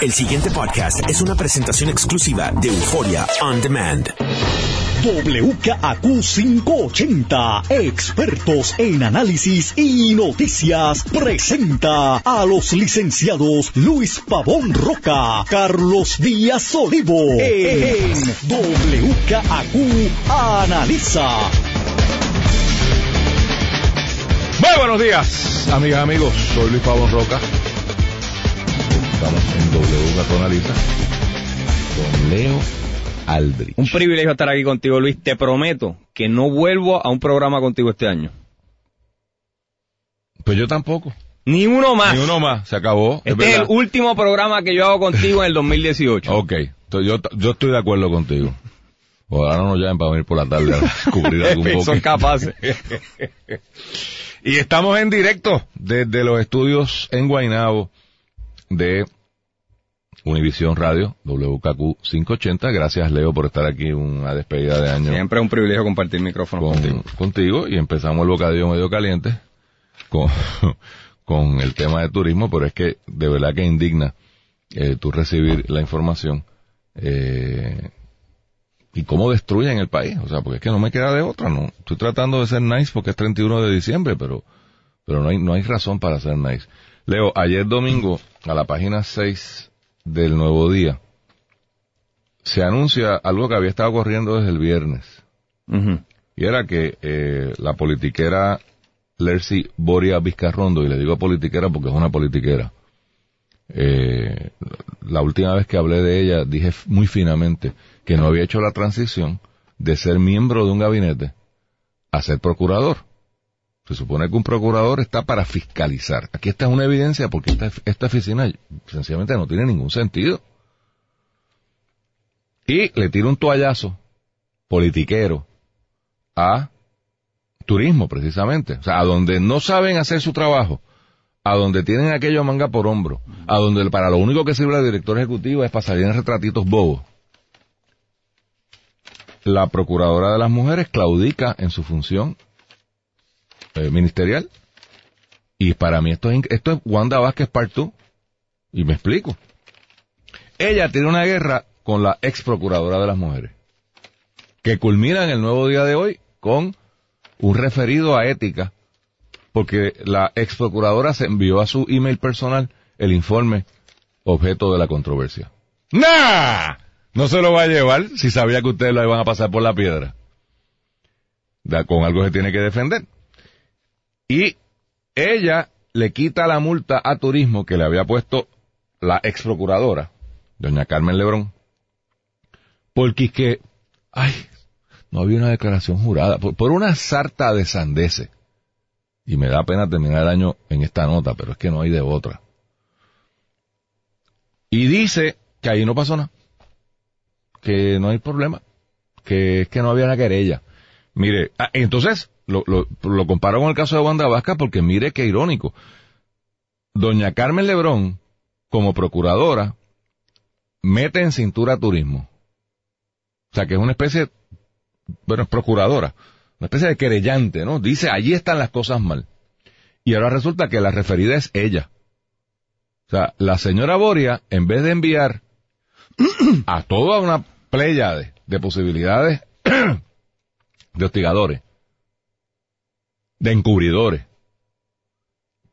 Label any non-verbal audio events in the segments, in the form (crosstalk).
El siguiente podcast es una presentación exclusiva de Euforia On Demand. WKAQ 580, expertos en análisis y noticias, presenta a los licenciados Luis Pavón Roca, Carlos Díaz Olivo, en WKAQ Analiza. Muy buenos días, amigas, amigos. Soy Luis Pavón Roca. Estamos en WKAQ Analiza con Leo Aldrich. Un privilegio estar aquí contigo, Luis. Te prometo que no vuelvo a un programa contigo este año. Pues yo tampoco. Ni uno más. Ni uno más. Se acabó. Este es, el último programa que yo hago contigo en el (laughs) 2018. Ok. Entonces yo, yo estoy de acuerdo contigo. Ojalá no nos llamen para venir por la tarde a (laughs) cubrir algún poco. Son capaces. (laughs) y estamos en directo desde los estudios en Guaynabo de Univisión Radio, WKQ 580. Gracias, Leo, por estar aquí una despedida de año. Siempre es un privilegio compartir micrófono con, contigo. contigo. Y empezamos el bocadillo medio caliente con, (laughs) con el tema de turismo, pero es que de verdad que indigna eh, tú recibir la información eh, y cómo destruyen el país. O sea, porque es que no me queda de otra, ¿no? Estoy tratando de ser nice porque es 31 de diciembre, pero, pero no hay, no hay razón para ser nice. Leo, ayer domingo, a la página 6 del Nuevo Día, se anuncia algo que había estado corriendo desde el viernes. Y era que eh, la politiquera Lercy Boria Vizcarrondo, y le digo politiquera porque es una politiquera, eh, la última vez que hablé de ella dije muy finamente que no había hecho la transición de ser miembro de un gabinete a ser procurador. Se supone que un procurador está para fiscalizar. Aquí está una evidencia porque esta, esta oficina sencillamente no tiene ningún sentido. Y le tira un toallazo politiquero a turismo precisamente. O sea, a donde no saben hacer su trabajo, a donde tienen aquello manga por hombro, a donde para lo único que sirve la directora ejecutiva es para salir en retratitos bobos. La procuradora de las mujeres claudica en su función eh, ministerial. Y para mí esto es, esto es Wanda Vázquez Part 2. Y me explico. Ella tiene una guerra con la ex procuradora de las mujeres. Que culmina en el nuevo día de hoy con un referido a ética. Porque la ex procuradora se envió a su email personal el informe objeto de la controversia. ¡Nah! No se lo va a llevar si sabía que ustedes lo iban a pasar por la piedra. Da- Con algo se tiene que defender. Y ella le quita la multa a turismo que le había puesto la ex procuradora, doña Carmen Lebrón, porque es que, ay, no había una declaración jurada, por, una sarta de sandeces. Y me da pena terminar el año en esta nota, pero es que no hay de otra. Y dice que ahí no pasó nada, que no hay problema, que es que no había una querella. Mire, ah, entonces lo, lo, comparo con el caso de Wanda Vasca porque mire qué irónico. Doña Carmen Lebrón, como procuradora, mete en cintura turismo. O sea, que es una especie, bueno, es procuradora, una especie de querellante, ¿no? Dice, allí están las cosas mal. Y ahora resulta que la referida es ella. O sea, la señora Boria, en vez de enviar (clears throat) a toda una playa de, de posibilidades (clears throat) de hostigadores, de encubridores,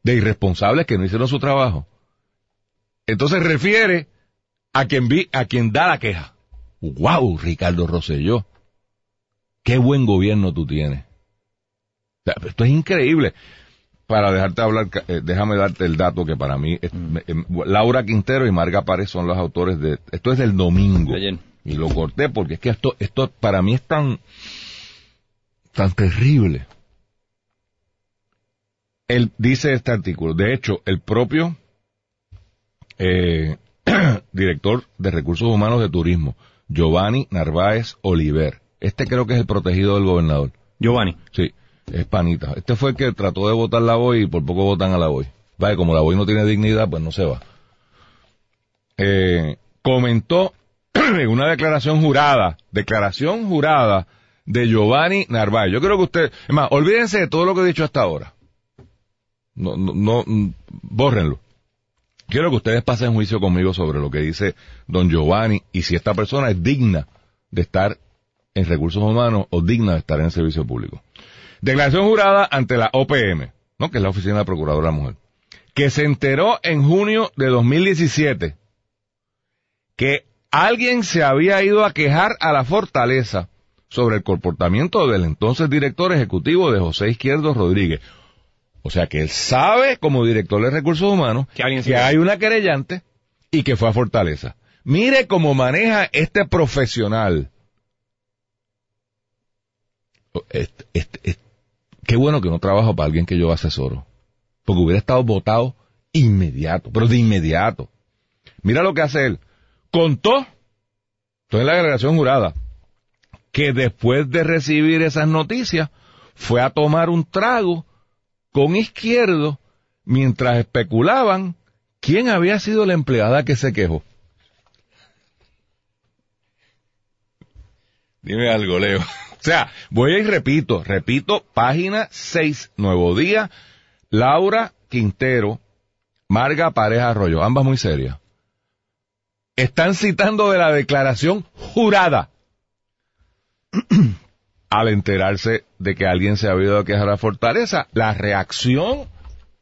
de irresponsables que no hicieron su trabajo. Entonces refiere a quien vi, a quien da la queja. ¡Wow, Ricardo Rosselló! ¡Qué buen gobierno tú tienes! O sea, esto es increíble. Para dejarte hablar, eh, déjame darte el dato que para mí, me- em, Laura Quintero y Marga Párez son los autores de, esto es del domingo. Ayer. Y lo corté porque es que esto, esto para mí es tan, tan terrible. Él dice este artículo. De hecho, el propio eh, (clears throat) director de recursos humanos de turismo, Giovanni Narváez Oliver. Este creo que es el protegido del gobernador. Giovanni. Sí, es panita. Este fue el que trató de votar la voy y por poco votan a la voy. Vaya, como la voy no tiene dignidad, pues no se va. Eh, comentó (clears throat) en una declaración jurada, declaración jurada de Giovanni Narváez. Yo creo que usted, es más, olvídense de todo lo que he dicho hasta ahora. No, no, no, bórrenlo. quiero que ustedes pasen juicio conmigo sobre lo que dice don Giovanni y si esta persona es digna de estar en recursos humanos o digna de estar en el servicio público. Declaración jurada ante la OPM, ¿no? que es la Oficina de la Procuradora Mujer, que se enteró en junio de 2017 que alguien se había ido a quejar a la fortaleza sobre el comportamiento del entonces director ejecutivo de José Izquierdo Rodríguez. O sea que él sabe, como director de recursos humanos, Que hay una querellante y que fue a Fortaleza. Mire cómo maneja este profesional. Este- este- este- qué bueno que no trabajo para alguien que yo asesoro. Porque hubiera estado votado inmediato, pero de inmediato. Mira lo que hace él. Contó, esto es la agregación jurada, que después de recibir esas noticias, fue a tomar un trago con izquierdo mientras especulaban quién había sido la empleada que se quejó. Dime algo, Leo. (laughs) O sea, voy y repito, repito, página 6, Nuevo Día, Laura Quintero, Marga Pareja Arroyo, ambas muy serias. Están citando de la declaración jurada (clears throat) al enterarse de que alguien se había ido a quejar a Fortaleza, la reacción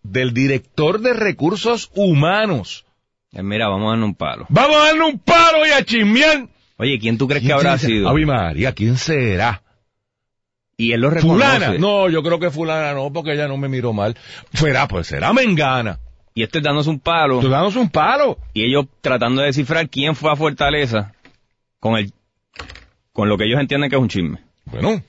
del director de recursos humanos. Eh, Mira, vamos a darle un palo. Vamos a darle un palo y a chismear. Oye, ¿quién tú crees que ¿Quién habrá será? sido? Ave María, ¿quién será? Y él lo reconoce. Fulana. No, yo creo que fulana no, porque ella no me miró mal. Fuera, pues será Mengana. Y este dándose un palo. Tú danos un palo. Y ellos tratando de descifrar quién fue a Fortaleza con el con lo que ellos entienden que es un chisme. Bueno.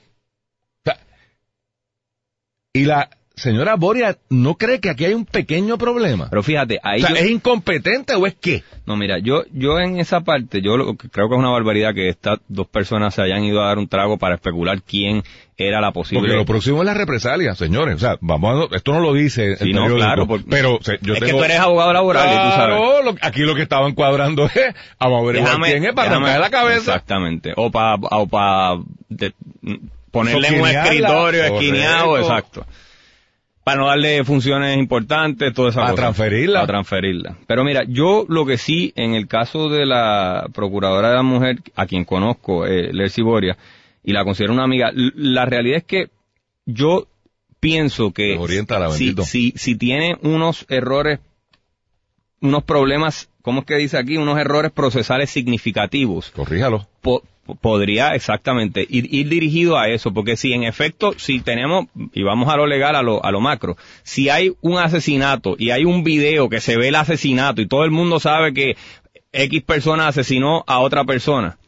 Y la señora Boria no cree que aquí hay un pequeño problema. Pero fíjate, ahí o sea, yo- ¿es incompetente o es qué? No, mira, yo, yo en esa parte, yo lo que creo que es una barbaridad que estas dos personas se hayan ido a dar un trago para especular quién era la posible. Porque lo próximo es la represalia, señores. O sea, vamos a, esto no lo dice el Sí, no, claro, porque- pero o sea, yo es que tú eres abogado laboral y tú sabes. Lo- aquí lo que estaban cuadrando (laughs) es, a ver quién es para déjame- la cabeza. Exactamente. O para o pa de- ponerle en un escritorio, esquineado, exacto. Para no darle funciones importantes, toda esa Para cosa. transferirla. Para transferirla. Pero mira, yo lo que sí, en el caso de la Procuradora de la Mujer, a quien conozco, eh, Lercy Boria, y la considero una amiga, la realidad es que yo pienso que si, si, si tiene unos errores, unos problemas, ¿cómo es que dice aquí? Unos errores procesales significativos. Corríjalo. Po- podría exactamente ir, ir dirigido a eso, porque si en efecto, si tenemos, y vamos a lo legal, a lo, a lo macro, si hay un asesinato y hay un video que se ve el asesinato y todo el mundo sabe que X persona asesinó a otra persona,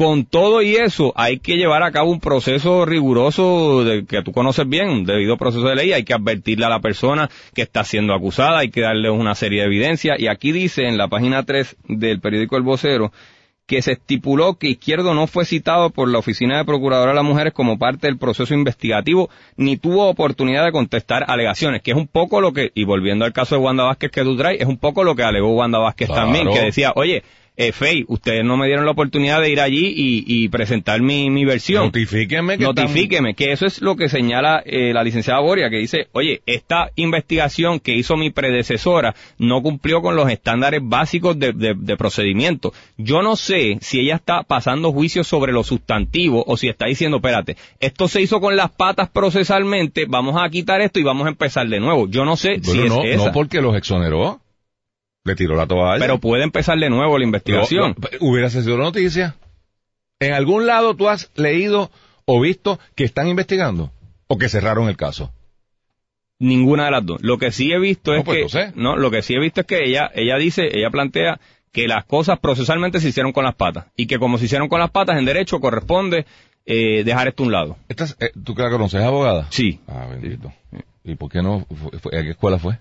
con todo y eso, hay que llevar a cabo un proceso riguroso de, que tú conoces bien, un debido proceso de ley, hay que advertirle a la persona que está siendo acusada, hay que darle una serie de evidencia, y aquí dice en la página 3 del periódico El Vocero, que se estipuló que Izquierdo no fue citado por la Oficina de Procuradora de las Mujeres como parte del proceso investigativo, ni tuvo oportunidad de contestar alegaciones, que es un poco lo que, y volviendo al caso de Wanda Vázquez que tú traes, es un poco lo que alegó Wanda Vázquez Claro. también, que decía, oye, eh, Fey, ustedes no me dieron la oportunidad de ir allí y, y presentar mi, mi versión. Notifíquenme que Notifíqueme, que eso es lo que señala eh, la licenciada Boria, que dice, oye, esta investigación que hizo mi predecesora no cumplió con los estándares básicos de, de- de procedimiento. Yo no sé si ella está pasando juicios sobre lo sustantivo o si está diciendo, espérate, esto se hizo con las patas procesalmente, vamos a quitar esto y vamos a empezar de nuevo. Yo no sé si es no, esa, no porque los exoneró. Le tiró la toalla. pero puede empezar de nuevo la investigación. Lo- lo- hubiera sido noticia. ¿En algún lado tú has leído o visto que están investigando? ¿O que cerraron el caso? Ninguna de las dos. Lo que sí he visto No, es pues, que no sé. no, lo que sí he visto es que ella ella dice, ella plantea que las cosas procesalmente se hicieron con las patas y que como se hicieron con las patas en derecho corresponde eh, dejar esto a un lado. Esta es- eh, ¿Tú que la conoces, abogada? Sí. Ah, bendito. ¿Y por qué no? ¿A qué escuela fue?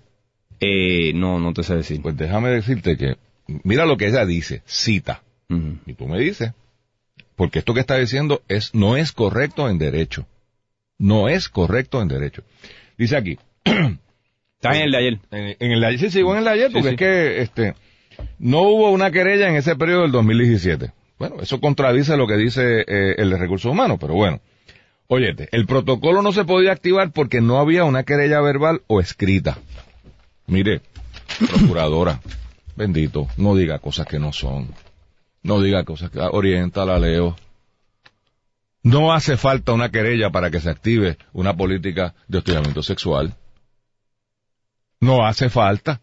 Eh, no, no te sé decir. Pues déjame decirte que, mira lo que ella dice, cita. Y tú me dices, porque esto que está diciendo es, no es correcto en derecho. No es correcto en derecho. Dice aquí, (clears throat) Está en el de ayer. en, en el de ayer, sí, sigo en el de ayer, Sí, porque sí. es que, este, no hubo una querella en ese periodo del 2017. Bueno, eso contradice lo que dice eh, el de recursos humanos, pero bueno. Óyete, el protocolo no se podía activar porque no había una querella verbal o escrita. Mire, procuradora, (clears throat) bendito, no diga cosas que no son. No diga cosas que orienta la leo. No hace falta una querella para que se active una política de hostigamiento sexual. No hace falta.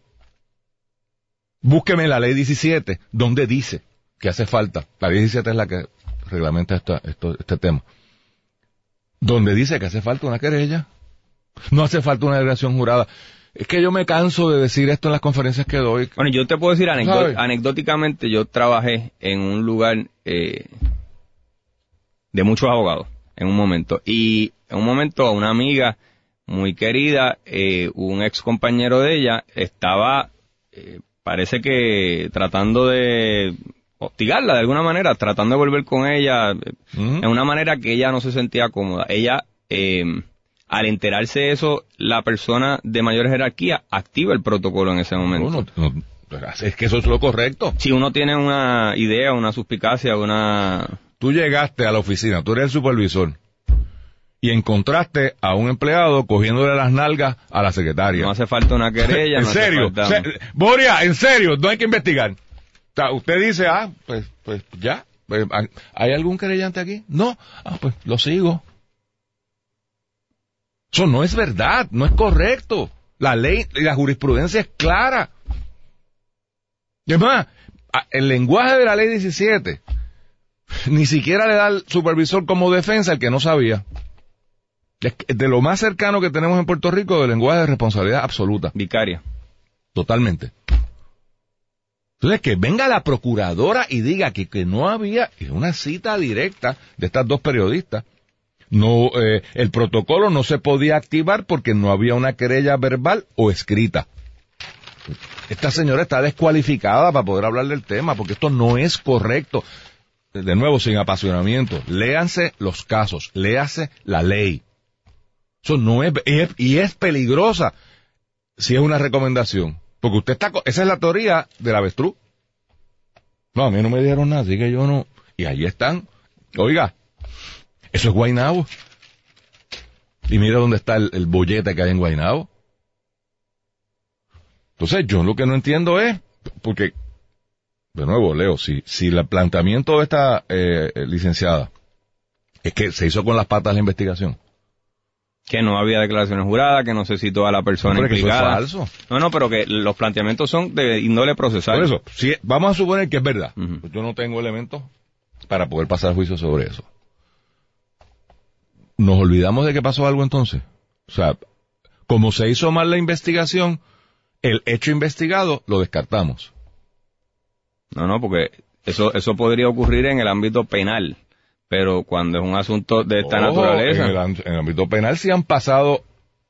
Búsqueme la ley 17, donde dice que hace falta. La ley 17 es la que reglamenta esta- esto- este tema. Donde dice que hace falta una querella. No hace falta una declaración jurada. Es que yo me canso de decir esto en las conferencias que doy. Bueno, yo te puedo decir anecdóticamente, yo trabajé en un lugar eh, de muchos abogados en un momento. Y en un momento a una amiga muy querida, eh, un ex compañero de ella, estaba, eh, parece que tratando de hostigarla de alguna manera, tratando de volver con ella en una manera que ella no se sentía cómoda. Ella, eh, al enterarse de eso, la persona de mayor jerarquía activa el protocolo en ese momento. No, no, no, es que eso es lo correcto. Si uno tiene una idea, una suspicacia, una... Tú llegaste a la oficina, tú eres el supervisor, y encontraste a un empleado cogiéndole las nalgas a la secretaria. No hace falta una querella. (laughs) en serio, Se- Boria, en serio, no hay que investigar. O sea, usted dice, ah, pues, pues ya, Pues, ¿hay algún querellante aquí? No, ah, pues lo sigo. Eso no es verdad, no es correcto. La ley y la jurisprudencia es clara. Y es más, a- el lenguaje de la ley 17 ni siquiera le da al supervisor como defensa el que no sabía. De lo más cercano que tenemos en Puerto Rico del lenguaje de responsabilidad absoluta. Vicaria. Totalmente. Entonces, que venga la procuradora y diga que, que no había una cita directa de estas dos periodistas. No, eh, el protocolo no se podía activar porque no había una querella verbal o escrita. Esta señora está descualificada para poder hablar del tema porque esto no es correcto. De nuevo, sin apasionamiento. Léanse los casos, léase la ley. Eso no es, es- y es peligrosa si es una recomendación. Porque usted está, esa es la teoría del avestruz. No, a mí no me dieron nada, así que yo no. Y ahí están. Oiga, eso es Guainabo. Y mira dónde está el, el bollete que hay en Guainabo. Entonces, yo lo que no entiendo es, porque, de nuevo, Leo, si, si el planteamiento de esta eh, licenciada es que se hizo con las patas la investigación. Que no había declaraciones juradas, que no se citó a la persona que eso es implicada. falso. No, no, pero que los planteamientos son de índole procesal. Por eso, si, vamos a suponer que es verdad. Yo no tengo elementos para poder pasar juicio sobre eso. ¿Nos olvidamos de que pasó algo entonces? O sea, como se hizo mal la investigación, el hecho investigado lo descartamos. No, no, porque eso, eso podría ocurrir en el ámbito penal. Pero cuando es un asunto de esta Ojo, naturaleza. En el, am- en el ámbito penal sí han pasado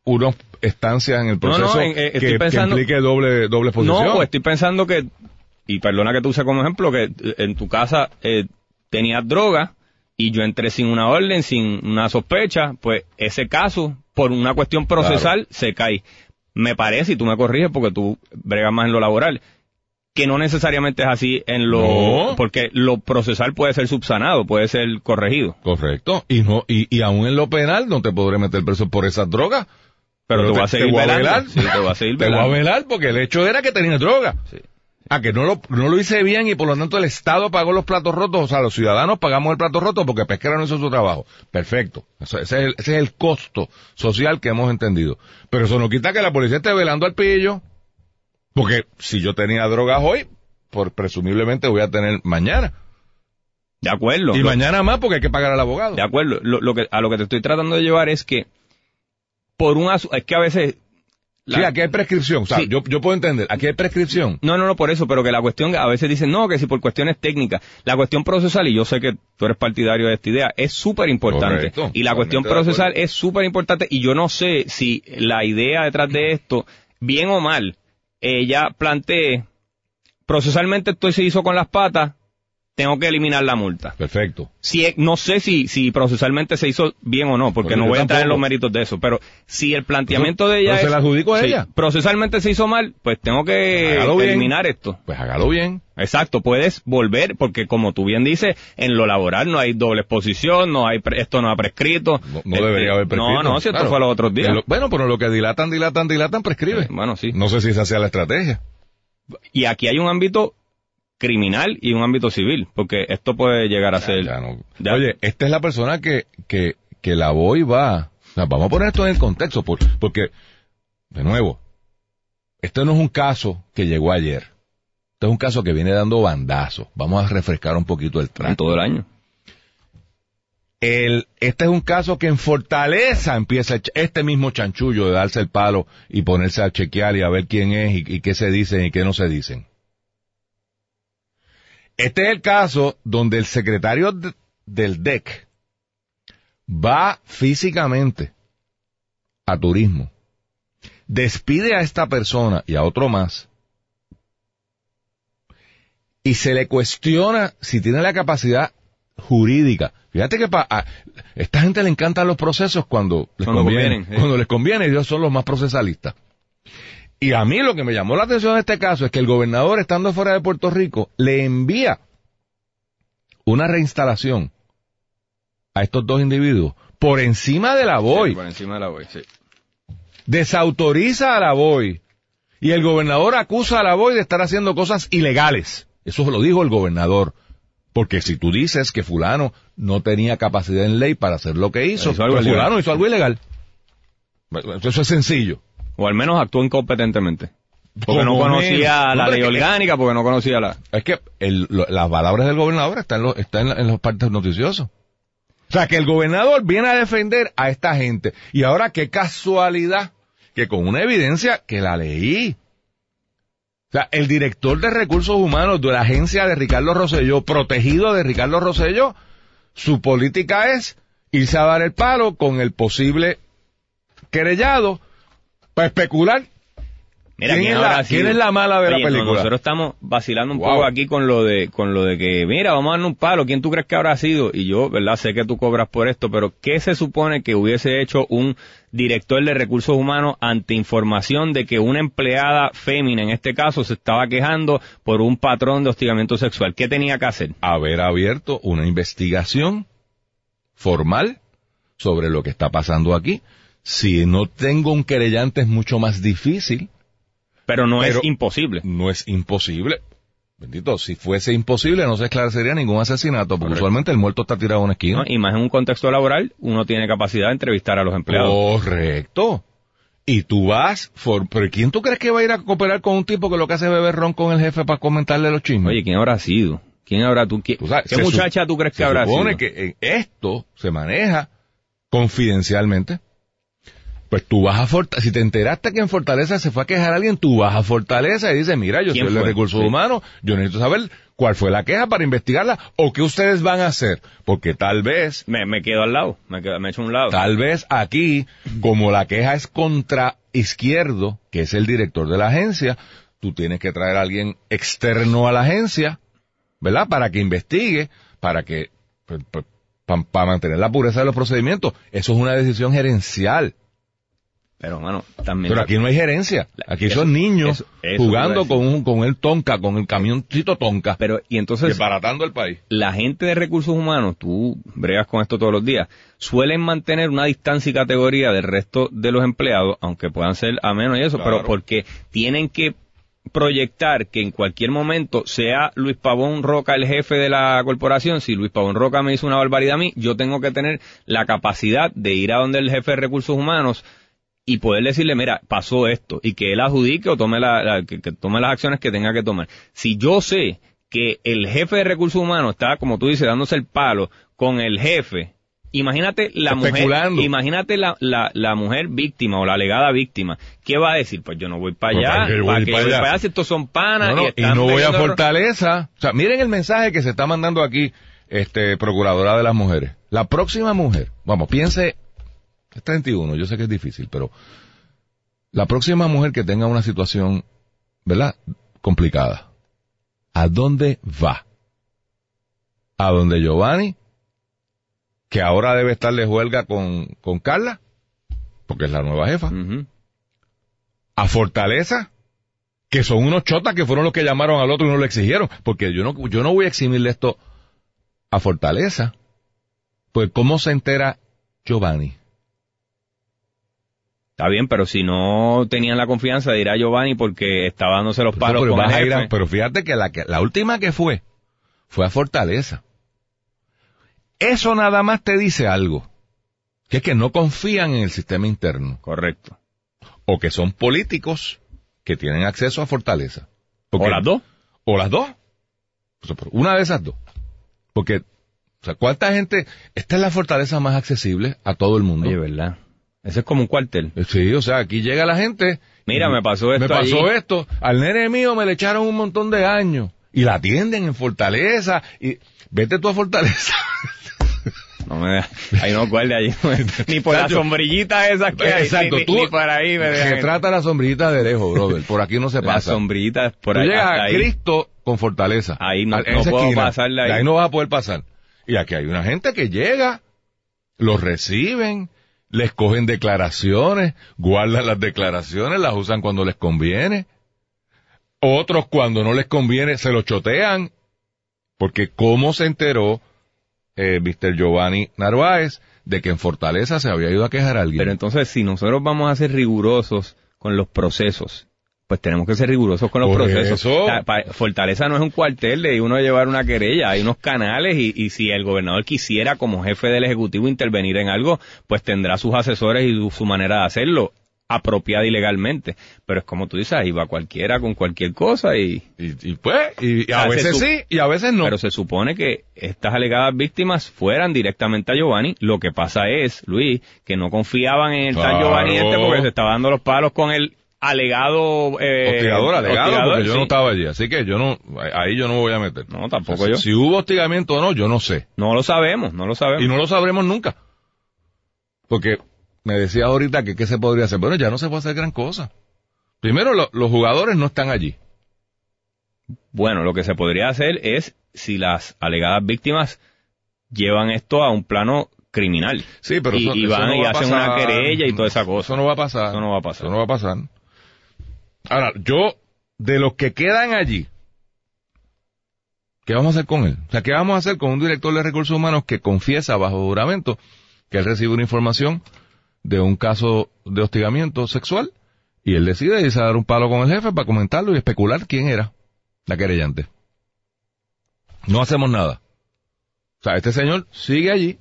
unas estancias en el No, no, proceso en- eh, estoy que, que pensando- implique doble, doble exposición. No, pues estoy pensando que, y perdona que tú use como ejemplo, que en tu casa eh, tenías droga y yo entré sin una orden, sin una sospecha, pues ese caso, por una cuestión procesal, se cae. Me parece, y tú me corriges porque tú bregas más en lo laboral, que no necesariamente es así en lo... No. Porque lo procesal puede ser subsanado, puede ser corregido. Correcto. Y no, y, y aún en lo penal no te podré meter preso por esas drogas. Pero, te, voy a seguir voy velando. velar. Sí, te voy a seguir (laughs) Te voy a velar porque el hecho era que tenía droga. Sí. Ah, que no lo, no lo hice bien y por lo tanto el Estado pagó los platos rotos, o sea, los ciudadanos pagamos el plato roto porque Pesquera no hizo su trabajo. Perfecto. Eso- ese, es el, ese es el costo social que hemos entendido. Pero eso no quita que la policía esté velando al pillo. Porque si yo tenía drogas hoy, por presumiblemente voy a tener mañana. De acuerdo. y mañana más porque hay que pagar al abogado. De acuerdo. Lo, lo que, a lo que te estoy tratando de llevar es que, por un es que a veces... la- Sí, aquí hay prescripción. O sea, Sí. yo, yo puedo entender, aquí hay prescripción. No, no, no, por eso, pero que la cuestión, a veces dicen, no, que si por cuestiones técnicas, la cuestión procesal, y yo sé que tú eres partidario de esta idea, es súper importante. Y la cuestión procesal es súper importante, y yo no sé si la idea detrás de esto, bien o mal, ella plantee, procesalmente esto se hizo con las patas, tengo que eliminar la multa. Perfecto. Si, no sé si, si procesalmente se hizo bien o no, porque Porque no voy a entrar en los méritos de eso, pero si el planteamiento de ella Pero se la adjudico a ella. procesalmente se hizo mal, pues tengo que eliminar esto. Pues hágalo bien. Exacto, puedes volver, porque como tú bien dices, en lo laboral no hay doble exposición, no hay pre- esto no ha prescrito. No, no Este, debería haber prescrito. No, no, si esto Claro. fue los otros días. Lo- bueno, pero lo que dilatan, dilatan, dilatan, prescribe. Eh, Bueno, sí. No sé si esa sea la estrategia. Y aquí hay un ámbito criminal y un ámbito civil, porque esto puede llegar a ser... Ya no. Ya. Oye, esta es la persona que, que, que la voy va. O sea, vamos a poner esto en el contexto, por- porque, de nuevo, este no es un caso que llegó ayer. Este es un caso que viene dando bandazos. Vamos a refrescar un poquito el trato. todo el año. El, este es un caso que en Fortaleza empieza este mismo chanchullo de darse el palo y ponerse a chequear y a ver quién es y, y qué se dicen y qué no se dicen. Este es el caso donde el secretario de- del DEC va físicamente a turismo, despide a esta persona y a otro más, y se le cuestiona si tiene la capacidad jurídica. Fíjate que pa- a esta gente le encantan los procesos cuando les Cuando conviene. convienen, sí. Cuando les conviene, ellos son los más procesalistas. Y a mí lo que me llamó la atención en este caso es que el gobernador, estando fuera de Puerto Rico, le envía una reinstalación a estos dos individuos por encima de la Sí, BOI. por encima de la BOI, sí. Desautoriza a la BOI. Y el gobernador acusa a la BOI de estar haciendo cosas ilegales. Eso lo dijo el gobernador. Porque si tú dices que fulano no tenía capacidad en ley para hacer lo que hizo, Hizo algo pues fulano hizo algo ilegal. Eso es sencillo. O al menos actuó incompetentemente. Porque no conocía la No, ley es que- orgánica, porque no conocía la... Es que el- lo- las palabras del gobernador están, en, lo- están en, la- en los partes noticiosos. O sea, que el gobernador viene a defender a esta gente. Y ahora qué casualidad que con una evidencia que la leí. O sea, el director de recursos humanos de la agencia de Ricardo Rosselló, protegido de Ricardo Rosselló, su política es irse a dar el palo con el posible querellado para especular Mira, ¿Quién, es la, quién es la mala de Oye, la no, película? nosotros estamos vacilando un Wow. poco aquí con lo de con lo de que, mira, vamos a darle un palo, ¿quién tú crees que habrá sido? Y yo, ¿verdad? Sé que tú cobras por esto, pero ¿qué se supone que hubiese hecho un director de recursos humanos ante información de que una empleada fémina, en este caso, se estaba quejando por un patrón de hostigamiento sexual? ¿Qué tenía que hacer? haber abierto una investigación formal sobre lo que está pasando aquí. Si no tengo un querellante es mucho más difícil, Pero no Pero- es imposible. no es imposible. Bendito, si fuese imposible no se esclarecería ningún asesinato, porque Correcto. usualmente el muerto está tirado en una esquina. ¿no? Y más en un contexto laboral, uno tiene capacidad de entrevistar a los empleados. Correcto. Y tú vas, for- pero ¿quién tú crees que va a ir a cooperar con un tipo que lo que hace es beber ron con el jefe para comentarle los chismes? Oye, ¿quién habrá sido? ¿Quién habrá tú? ¿Qué, Tú sabes, qué se muchacha tú crees que se habrá supone sido? que eh, esto se maneja confidencialmente. Pues tú vas a Fortaleza, si te enteraste que en Fortaleza se fue a quejar alguien, tú vas a Fortaleza y dices, mira, yo soy ¿Quién el de recursos Sí. humanos, yo necesito saber cuál fue la queja para investigarla o qué ustedes van a hacer. Porque tal vez, Me, me quedo al lado, me, quedo, me echo a un lado. tal vez aquí, como la queja es contra Izquierdo, que es el director de la agencia, tú tienes que traer a alguien externo a la agencia, ¿verdad? Para que investigue, para que, para mantener la pureza de los procedimientos. Eso es una decisión gerencial. Pero, mano, también... Pero aquí no hay gerencia. Aquí Eso- son niños eso- eso jugando con, un, con el tonka, con el camioncito tonka, Pero, y entonces, desbaratando el país. la gente de recursos humanos, tú bregas con esto todos los días, suelen mantener una distancia y categoría del resto de los empleados, aunque puedan ser a menos y eso, Claro. pero porque tienen que proyectar que en cualquier momento sea Luis Pavón Roca el jefe de la corporación, si Luis Pavón Roca me hizo una barbaridad a mí, yo tengo que tener la capacidad de ir a donde el jefe de recursos humanos y poder decirle, mira, pasó esto, y que él adjudique o tome, la, la- que, que tome las acciones que tenga que tomar. Si yo sé que el jefe de recursos humanos está, como tú dices, dándose el palo con el jefe, imagínate la mujer, imagínate la, la, la mujer víctima o la alegada víctima, ¿qué va a decir? Pues yo no voy para Pues, allá, ¿para qué voy para que para voy allá? para allá si estos son panas No, no, y y no voy a. Fortaleza. O sea, miren el mensaje que se está mandando aquí, este, procuradora de las mujeres. La próxima mujer, vamos, piense, es 31, yo sé que es difícil, pero la próxima mujer que tenga una situación, ¿verdad? Complicada. ¿A dónde va? a donde Giovanni, que ahora debe estar de huelga con, con Carla, porque es la nueva jefa, a Fortaleza, que son unos chotas que fueron los que llamaron al otro y no lo exigieron, porque yo no, yo no voy a eximirle esto a Fortaleza. Pues, ¿cómo se entera Giovanni? Está bien, pero si no tenían la confianza de ir a Giovanni porque estaba dándose los palos pero, con el a pero fíjate que la, que la última que fue, fue a Fortaleza. Eso nada más te dice algo, que es que no confían en el sistema interno, Correcto. o que son políticos que tienen acceso a Fortaleza. Porque- ¿O las dos? O las dos. Pero Una de esas dos. Porque, o sea, ¿cuánta gente? Esta es la fortaleza más accesible a todo el mundo. Oye, ¿verdad? Ese es como un cuartel. Sí, o sea, aquí llega la gente. Mira, me pasó esto Me pasó allí. esto. Al nene mío me le echaron un montón de años. Y la atienden en Fortaleza. Y vete tú a Fortaleza. No me deja- ahí no guarde allí. (laughs) ni por las Chacho. sombrillita esas que hay. Exacto, ni, tú- ni por ahí me dejan. Se trata la sombrillita de lejos, brother. Por aquí no se Las pasa. sombrillitas por Tú ahí. llegas a ahí. Cristo con Fortaleza. Ahí no- no puedo esquina. pasar de ahí. ahí no vas a poder pasar. Y aquí hay una gente que llega, los reciben, les cogen declaraciones, guardan las declaraciones, las usan cuando les conviene. Otros cuando no les conviene se los chotean. Porque cómo se enteró eh, Mr. Giovanni Narváez de que en Fortaleza se había ido a quejar a alguien. Pero entonces, si nosotros vamos a ser rigurosos con los procesos, pues tenemos que ser rigurosos con los Por procesos. eso. La- pa- Fortaleza no es un cuartel de uno llevar una querella, hay unos canales y, y si el gobernador quisiera como jefe del Ejecutivo intervenir en algo, pues tendrá sus asesores y su, su manera de hacerlo apropiada y legalmente. Pero es como tú dices, ahí va cualquiera con cualquier cosa y... y, y pues, y, y a veces sí y a veces no. Pero se supone que estas alegadas víctimas fueran directamente a Giovanni. Lo que pasa es, Luis, que no confiaban en el tal Claro. Giovanni este porque se estaba dando los palos con el alegado... Eh, hostigador, alegado, hostigador, porque yo sí. no estaba allí, así que yo no, ahí yo no voy a meter. No, tampoco O sea, yo. Si, hubo hostigamiento o no, yo no sé. No lo sabemos, no lo sabemos. Y no lo sabremos nunca. Porque me decía ahorita que qué se podría hacer. Bueno, ya no se puede hacer gran cosa. Primero, lo- los jugadores no están allí. Bueno, lo que se podría hacer es, si las alegadas víctimas llevan esto a un plano criminal. Sí, pero y, eso- y eso van no y va hacen pasar. una querella y toda esa cosa. Eso no va a pasar. Eso no va a pasar. Eso no va a pasar. Ahora, yo, de los que quedan allí, ¿qué vamos a hacer con él? O sea, ¿qué vamos a hacer con un director de recursos humanos que confiesa bajo juramento que él recibe una información de un caso de hostigamiento sexual y él decide irse a dar un palo con el jefe para comentarlo y especular quién era la querellante? No hacemos nada. O sea, este señor sigue allí,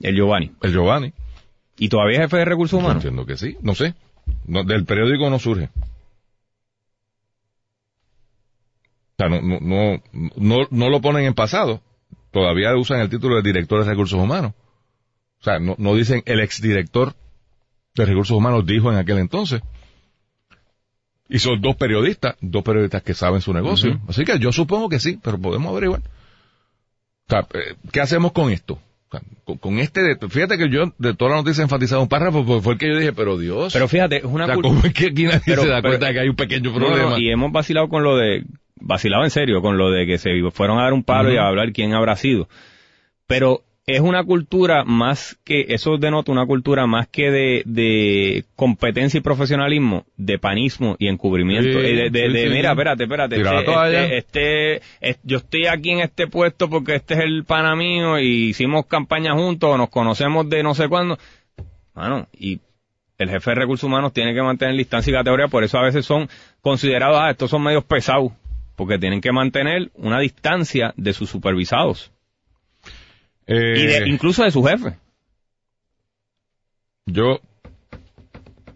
El Giovanni. el Giovanni. ¿Y todavía es jefe de recursos Yo humanos? entiendo que sí, no sé. No, del periódico no surge. O sea, no, no, no, no, no lo ponen en pasado. Todavía usan el título de director de recursos humanos. O sea, no, no dicen el exdirector de recursos humanos dijo en aquel entonces. Y son dos periodistas, dos periodistas que saben su negocio. Así que yo supongo que sí, pero podemos averiguar. O sea, eh, ¿qué hacemos con esto? Con, con este, de- fíjate que yo de toda la noticia he enfatizado un párrafo, porque fue el que yo dije, pero Dios. Pero fíjate, es una o sea, ¿cómo es que aquí nadie Pero- se da pero- cuenta de que hay un pequeño no, problema? y hemos vacilado con lo de, vacilado en serio, con lo de que se fueron a dar un palo y a hablar quién habrá sido. Pero es una cultura más que, eso denota una cultura más que de, de competencia y profesionalismo, de panismo y encubrimiento. Sí, Eh, de, de- sí, de, sí, mira, espérate, espérate. Este, este, este- es- yo estoy aquí en este puesto porque este es el pana mío y hicimos campaña juntos o nos conocemos de no sé cuándo. Bueno, y el jefe de recursos humanos tiene que mantener distancia y categoría, por eso a veces son considerados, ah, estos son medios pesados, porque tienen que mantener una distancia de sus supervisados Eh, y de, incluso de su jefe. Yo,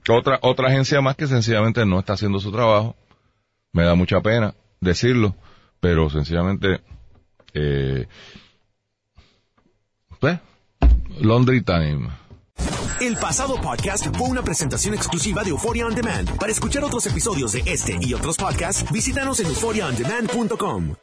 otra, otra agencia más que sencillamente no está haciendo su trabajo. Me da mucha pena decirlo, pero sencillamente, eh, pues, Laundry Time. El pasado podcast fue una presentación exclusiva de Euphoria On Demand. Para escuchar otros episodios de este y otros podcasts, visítanos en euphoriaondemand.com.